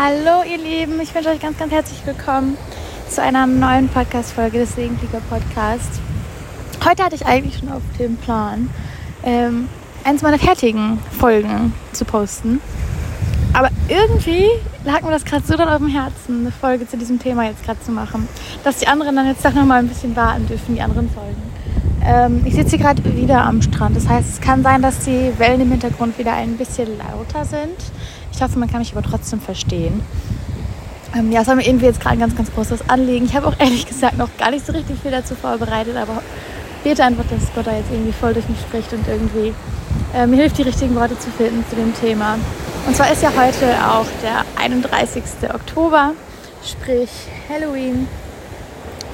Hallo ihr Lieben, ich wünsche euch ganz, ganz herzlich willkommen zu einer neuen Podcast-Folge des Segenflieger Podcast. Heute hatte ich eigentlich schon auf dem Plan, ähm, eins meiner fertigen Folgen zu posten. Aber irgendwie lag mir das gerade so dann auf dem Herzen, eine Folge zu diesem Thema jetzt gerade zu machen, dass die anderen dann jetzt doch noch mal ein bisschen warten dürfen, die anderen Folgen. Ähm, ich sitze hier gerade wieder am Strand. Das heißt, es kann sein, dass die Wellen im Hintergrund wieder ein bisschen lauter sind. Ich hoffe, man kann mich aber trotzdem verstehen. Ähm, ja, es war mir irgendwie jetzt gerade ein ganz, ganz großes Anliegen. Ich habe auch ehrlich gesagt noch gar nicht so richtig viel dazu vorbereitet, aber bete einfach, dass Gott da jetzt irgendwie voll durch mich spricht und irgendwie äh, mir hilft, die richtigen Worte zu finden zu dem Thema. Und zwar ist ja heute auch der 31. Oktober, sprich Halloween.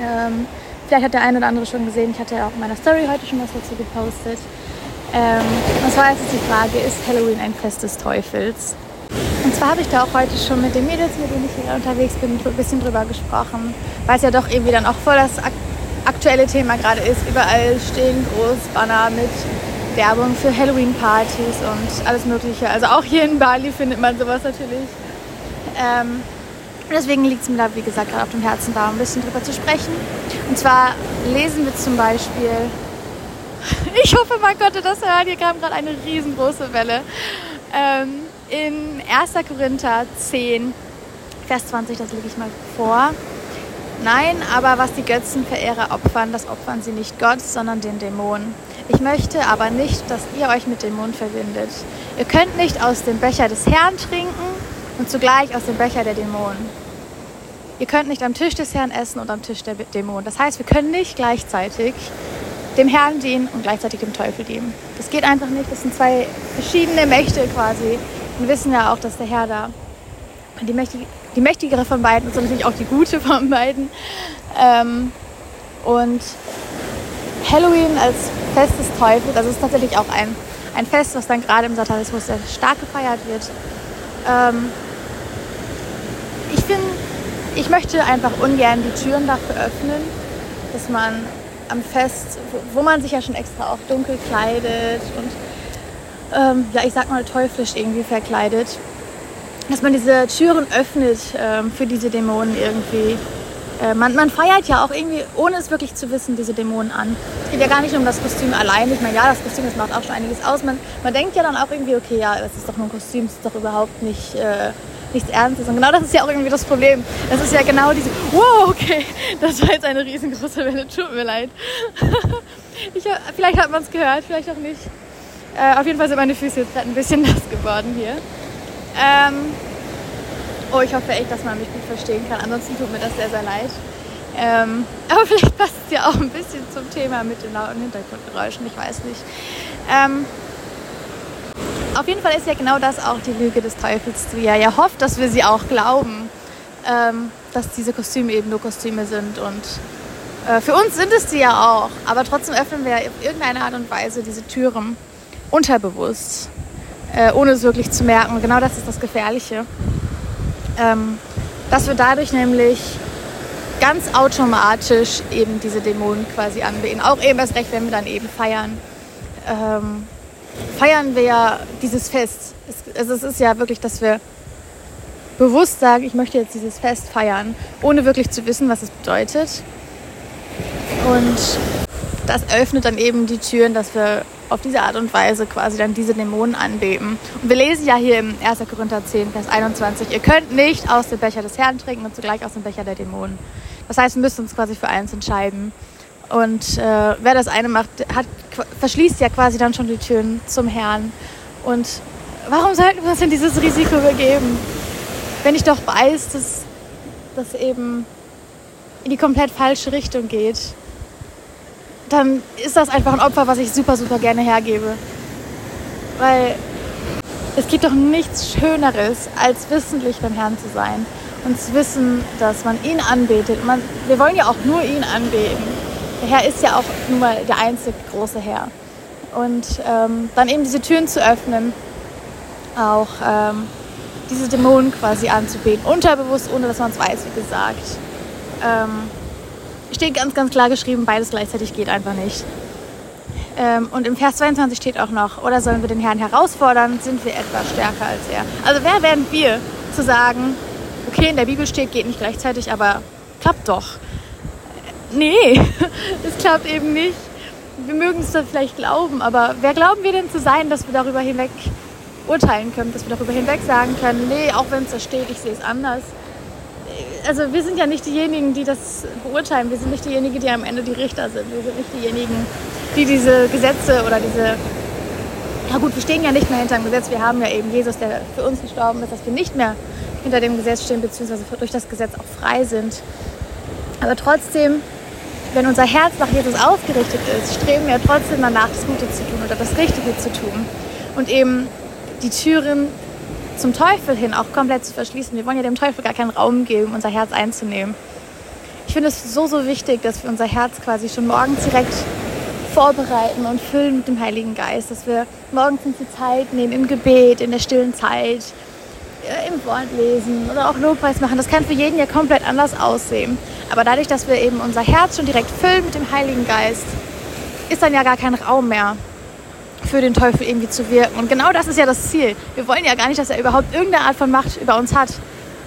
Ähm, vielleicht hat der eine oder andere schon gesehen, ich hatte ja auch in meiner Story heute schon was dazu gepostet. Ähm, und zwar ist es die Frage, ist Halloween ein Fest des Teufels? Und zwar habe ich da auch heute schon mit den Mädels, mit denen ich hier unterwegs bin, ein bisschen drüber gesprochen, weil es ja doch irgendwie dann auch voll das aktuelle Thema gerade ist. Überall stehen groß Banner mit Werbung für Halloween-Partys und alles Mögliche. Also auch hier in Bali findet man sowas natürlich. Ähm, deswegen liegt es mir da, wie gesagt, gerade auf dem Herzen, da ein bisschen drüber zu sprechen. Und zwar lesen wir zum Beispiel, ich hoffe, man konnte das hören, hier kam gerade eine riesengroße Welle. Ähm, in 1. Korinther 10, Vers 20, das lege ich mal vor. Nein, aber was die Götzenverehrer opfern, das opfern sie nicht Gott, sondern den Dämonen. Ich möchte aber nicht, dass ihr euch mit Dämonen verbindet. Ihr könnt nicht aus dem Becher des Herrn trinken und zugleich aus dem Becher der Dämonen. Ihr könnt nicht am Tisch des Herrn essen und am Tisch der Dämonen. Das heißt, wir können nicht gleichzeitig dem Herrn dienen und gleichzeitig dem Teufel dienen. Das geht einfach nicht. Das sind zwei verschiedene Mächte quasi. Wir wissen ja auch, dass der Herr da die, mächtige, die mächtigere von beiden ist und natürlich auch die gute von beiden. Ähm, und Halloween als Fest des Teufels, also ist tatsächlich auch ein, ein Fest, was dann gerade im Satanismus sehr stark gefeiert wird. Ähm, ich finde, ich möchte einfach ungern die Türen dafür öffnen, dass man am Fest, wo, wo man sich ja schon extra auch dunkel kleidet und ähm, ja, ich sag mal teuflisch irgendwie verkleidet, dass man diese Türen öffnet ähm, für diese Dämonen irgendwie. Äh, man, man, feiert ja auch irgendwie, ohne es wirklich zu wissen, diese Dämonen an. Es geht ja gar nicht um das Kostüm allein. Ich meine, ja, das Kostüm, das macht auch schon einiges aus. Man, man denkt ja dann auch irgendwie, okay, ja, das ist doch nur ein Kostüm, das ist doch überhaupt nicht, äh, nichts Ernstes. Und genau das ist ja auch irgendwie das Problem. Das ist ja genau diese, wow, okay, das war jetzt eine riesengroße Welle, tut mir leid. ich, vielleicht hat man es gehört, vielleicht auch nicht. Äh, auf jeden Fall sind meine Füße jetzt gerade ein bisschen nass geworden hier. Ähm, oh, ich hoffe echt, dass man mich gut verstehen kann. Ansonsten tut mir das sehr, sehr leid. Ähm, aber vielleicht passt es ja auch ein bisschen zum Thema mit den lauten Hintergrundgeräuschen. Ich weiß nicht. Ähm, auf jeden Fall ist ja genau das auch die Lüge des Teufels, die er ja hofft, dass wir sie auch glauben, ähm, dass diese Kostüme eben nur Kostüme sind. Und äh, für uns sind es die ja auch. Aber trotzdem öffnen wir ja auf irgendeine Art und Weise diese Türen unterbewusst, äh, ohne es wirklich zu merken. Genau das ist das Gefährliche. Ähm, dass wir dadurch nämlich ganz automatisch eben diese Dämonen quasi anbeten. Auch eben erst recht, wenn wir dann eben feiern. Ähm, feiern wir ja dieses Fest. Es, also es ist ja wirklich, dass wir bewusst sagen, ich möchte jetzt dieses Fest feiern, ohne wirklich zu wissen, was es bedeutet. Und das öffnet dann eben die Türen, dass wir auf diese Art und Weise quasi dann diese Dämonen anbeten. Und wir lesen ja hier im 1. Korinther 10, Vers 21, ihr könnt nicht aus dem Becher des Herrn trinken und zugleich aus dem Becher der Dämonen. Das heißt, wir müssen uns quasi für eins entscheiden. Und äh, wer das eine macht, hat, verschließt ja quasi dann schon die Türen zum Herrn. Und warum sollten wir uns denn dieses Risiko begeben? Wenn ich doch weiß, dass das eben in die komplett falsche Richtung geht dann ist das einfach ein Opfer, was ich super, super gerne hergebe. Weil es gibt doch nichts Schöneres, als wissentlich beim Herrn zu sein und zu wissen, dass man ihn anbetet. Man, wir wollen ja auch nur ihn anbeten. Der Herr ist ja auch nun mal der einzige große Herr. Und ähm, dann eben diese Türen zu öffnen, auch ähm, diese Dämonen quasi anzubeten, unterbewusst, ohne dass man es weiß, wie gesagt. Ähm, steht ganz, ganz klar geschrieben, beides gleichzeitig geht einfach nicht. Ähm, und im Vers 22 steht auch noch, oder sollen wir den Herrn herausfordern, sind wir etwas stärker als er. Also wer wären wir zu sagen, okay, in der Bibel steht, geht nicht gleichzeitig, aber klappt doch. Nee, es klappt eben nicht. Wir mögen es dann vielleicht glauben, aber wer glauben wir denn zu sein, dass wir darüber hinweg urteilen können, dass wir darüber hinweg sagen können, nee, auch wenn es da steht, ich sehe es anders. Also wir sind ja nicht diejenigen, die das beurteilen. Wir sind nicht diejenigen, die am Ende die Richter sind. Wir sind nicht diejenigen, die diese Gesetze oder diese... Ja gut, wir stehen ja nicht mehr hinter dem Gesetz. Wir haben ja eben Jesus, der für uns gestorben ist, dass wir nicht mehr hinter dem Gesetz stehen, beziehungsweise durch das Gesetz auch frei sind. Aber trotzdem, wenn unser Herz nach Jesus ausgerichtet ist, streben wir trotzdem danach, das Gute zu tun oder das Richtige zu tun. Und eben die Türen zum Teufel hin auch komplett zu verschließen. Wir wollen ja dem Teufel gar keinen Raum geben, unser Herz einzunehmen. Ich finde es so, so wichtig, dass wir unser Herz quasi schon morgens direkt vorbereiten und füllen mit dem Heiligen Geist, dass wir morgens uns die Zeit nehmen im Gebet, in der stillen Zeit, äh, im Wort lesen oder auch Lobpreis machen. Das kann für jeden ja komplett anders aussehen. Aber dadurch, dass wir eben unser Herz schon direkt füllen mit dem Heiligen Geist, ist dann ja gar kein Raum mehr für den Teufel irgendwie zu wirken. Und genau das ist ja das Ziel. Wir wollen ja gar nicht, dass er überhaupt irgendeine Art von Macht über uns hat.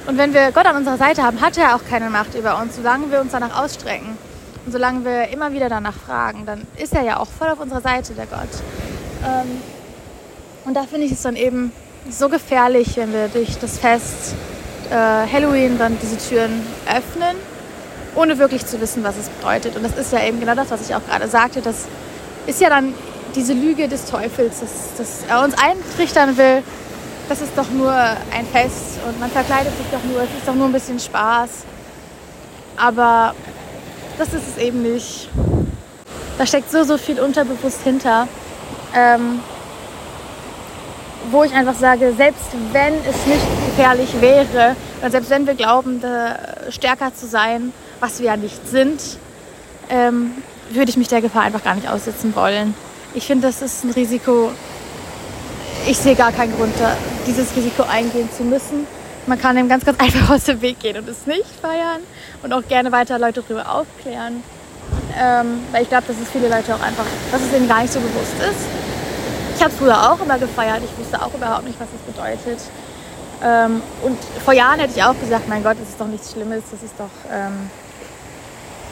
Und wenn wir Gott an unserer Seite haben, hat er auch keine Macht über uns, solange wir uns danach ausstrecken. Und solange wir immer wieder danach fragen, dann ist er ja auch voll auf unserer Seite, der Gott. Ähm, und da finde ich es dann eben so gefährlich, wenn wir durch das Fest äh, Halloween dann diese Türen öffnen, ohne wirklich zu wissen, was es bedeutet. Und das ist ja eben genau das, was ich auch gerade sagte. Das ist ja dann diese Lüge des Teufels, dass, dass er uns eintrichtern will, das ist doch nur ein Fest und man verkleidet sich doch nur, es ist doch nur ein bisschen Spaß. Aber das ist es eben nicht. Da steckt so, so viel unterbewusst hinter. Ähm, wo ich einfach sage, selbst wenn es nicht gefährlich wäre, und selbst wenn wir glauben, stärker zu sein, was wir ja nicht sind, ähm, würde ich mich der Gefahr einfach gar nicht aussetzen wollen. Ich finde, das ist ein Risiko. Ich sehe gar keinen Grund, dieses Risiko eingehen zu müssen. Man kann dem ganz, ganz einfach aus dem Weg gehen und es nicht feiern und auch gerne weiter Leute darüber aufklären. Ähm, weil ich glaube, dass es viele Leute auch einfach, dass es ihnen gar nicht so bewusst ist. Ich habe früher auch immer gefeiert. Ich wusste auch überhaupt nicht, was es bedeutet. Ähm, und vor Jahren hätte ich auch gesagt, mein Gott, das ist doch nichts Schlimmes. Das ist doch ähm,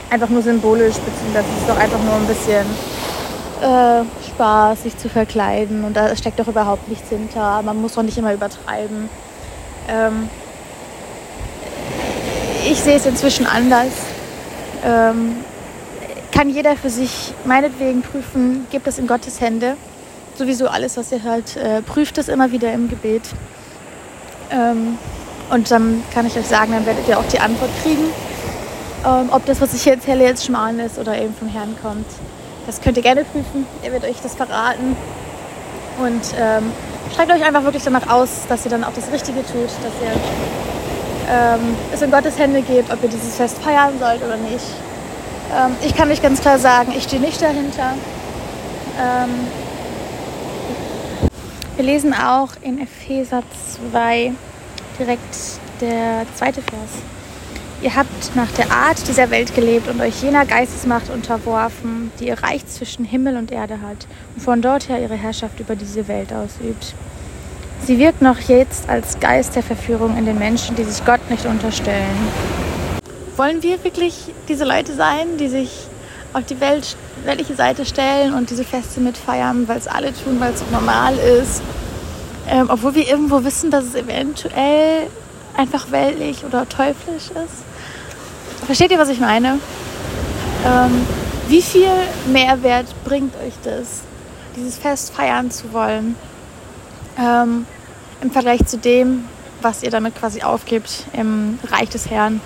einfach nur symbolisch, beziehungsweise das ist doch einfach nur ein bisschen äh, Spaß, sich zu verkleiden. Und da steckt doch überhaupt nichts hinter. Man muss doch nicht immer übertreiben. Ähm, ich sehe es inzwischen anders. Ähm, kann jeder für sich meinetwegen prüfen, gibt es in Gottes Hände. Sowieso alles, was ihr hört, äh, prüft es immer wieder im Gebet. Ähm, und dann kann ich euch sagen, dann werdet ihr auch die Antwort kriegen, ähm, ob das, was ich hier erzähle, jetzt Schmarrn ist oder eben vom Herrn kommt. Das könnt ihr gerne prüfen. Er wird euch das verraten. Und ähm, schreibt euch einfach wirklich danach aus, dass ihr dann auch das Richtige tut, dass ihr ähm, es in Gottes Hände gebt, ob ihr dieses Fest feiern sollt oder nicht. Ähm, ich kann euch ganz klar sagen, ich stehe nicht dahinter. Ähm, wir lesen auch in Epheser 2 direkt der zweite Vers. Ihr habt nach der Art dieser Welt gelebt und euch jener Geistesmacht unterworfen, die ihr Reich zwischen Himmel und Erde hat und von dort her ihre Herrschaft über diese Welt ausübt. Sie wirkt noch jetzt als Geist der Verführung in den Menschen, die sich Gott nicht unterstellen. Wollen wir wirklich diese Leute sein, die sich auf die Welt, weltliche Seite stellen und diese Feste mitfeiern, weil es alle tun, weil es normal ist? Ähm, obwohl wir irgendwo wissen, dass es eventuell einfach weltlich oder teuflisch ist. Versteht ihr, was ich meine? Ähm, wie viel Mehrwert bringt euch das, dieses Fest feiern zu wollen, ähm, im Vergleich zu dem, was ihr damit quasi aufgibt im Reich des Herrn?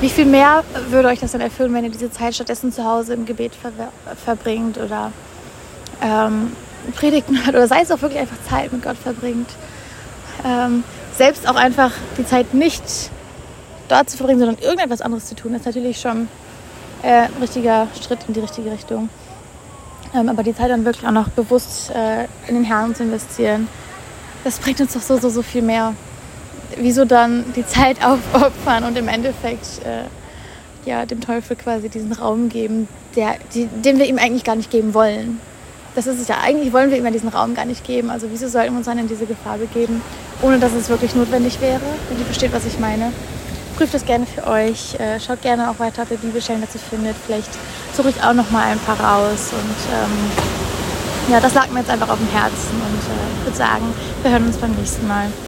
Wie viel mehr würde euch das dann erfüllen, wenn ihr diese Zeit stattdessen zu Hause im Gebet ver verbringt oder ähm, Predigten hört oder sei es auch wirklich einfach Zeit mit Gott verbringt? Ähm, selbst auch einfach die Zeit nicht dort zu verbringen, sondern irgendetwas anderes zu tun, ist natürlich schon äh, ein richtiger Schritt in die richtige Richtung. Ähm, aber die Zeit dann wirklich auch noch bewusst äh, in den Herrn zu investieren, das bringt uns doch so, so, so viel mehr. Wieso dann die Zeit aufopfern und im Endeffekt äh, ja, dem Teufel quasi diesen Raum geben, der, die, den wir ihm eigentlich gar nicht geben wollen. Das ist es ja. Eigentlich wollen wir ihm ja diesen Raum gar nicht geben. Also wieso sollten wir uns dann in diese Gefahr begeben, ohne dass es wirklich notwendig wäre, wenn ihr versteht, was ich meine. Prüft es gerne für euch, äh, schaut gerne auch weiter, ob ihr Bibelstellen dazu findet. Vielleicht suche ich auch noch mal ein paar raus und ähm, ja, das lag mir jetzt einfach auf dem Herzen und äh, ich würde sagen, wir hören uns beim nächsten Mal.